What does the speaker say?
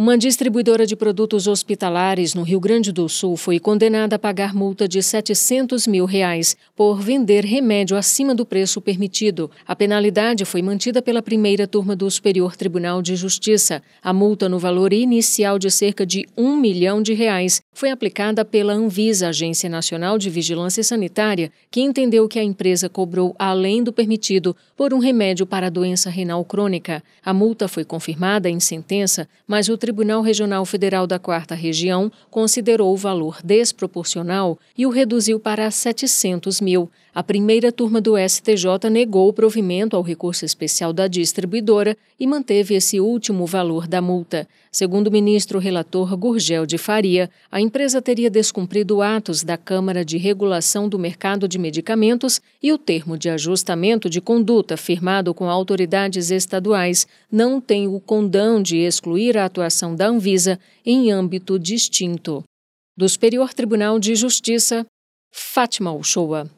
Uma distribuidora de produtos hospitalares no Rio Grande do Sul foi condenada a pagar multa de 700 mil reais por vender remédio acima do preço permitido. A penalidade foi mantida pela primeira turma do Superior Tribunal de Justiça. A multa no valor inicial de cerca de um milhão de reais foi aplicada pela Anvisa, Agência Nacional de Vigilância Sanitária, que entendeu que a empresa cobrou além do permitido por um remédio para a doença renal crônica. A multa foi confirmada em sentença, mas o Tribunal Regional Federal da Quarta Região considerou o valor desproporcional e o reduziu para 700 mil. A primeira turma do STJ negou o provimento ao recurso especial da distribuidora e manteve esse último valor da multa. Segundo o ministro relator Gurgel de Faria, a empresa teria descumprido atos da Câmara de Regulação do Mercado de Medicamentos e o termo de ajustamento de conduta firmado com autoridades estaduais não tem o condão de excluir a da Anvisa em âmbito distinto. Do Superior Tribunal de Justiça, Fátima Uchoa.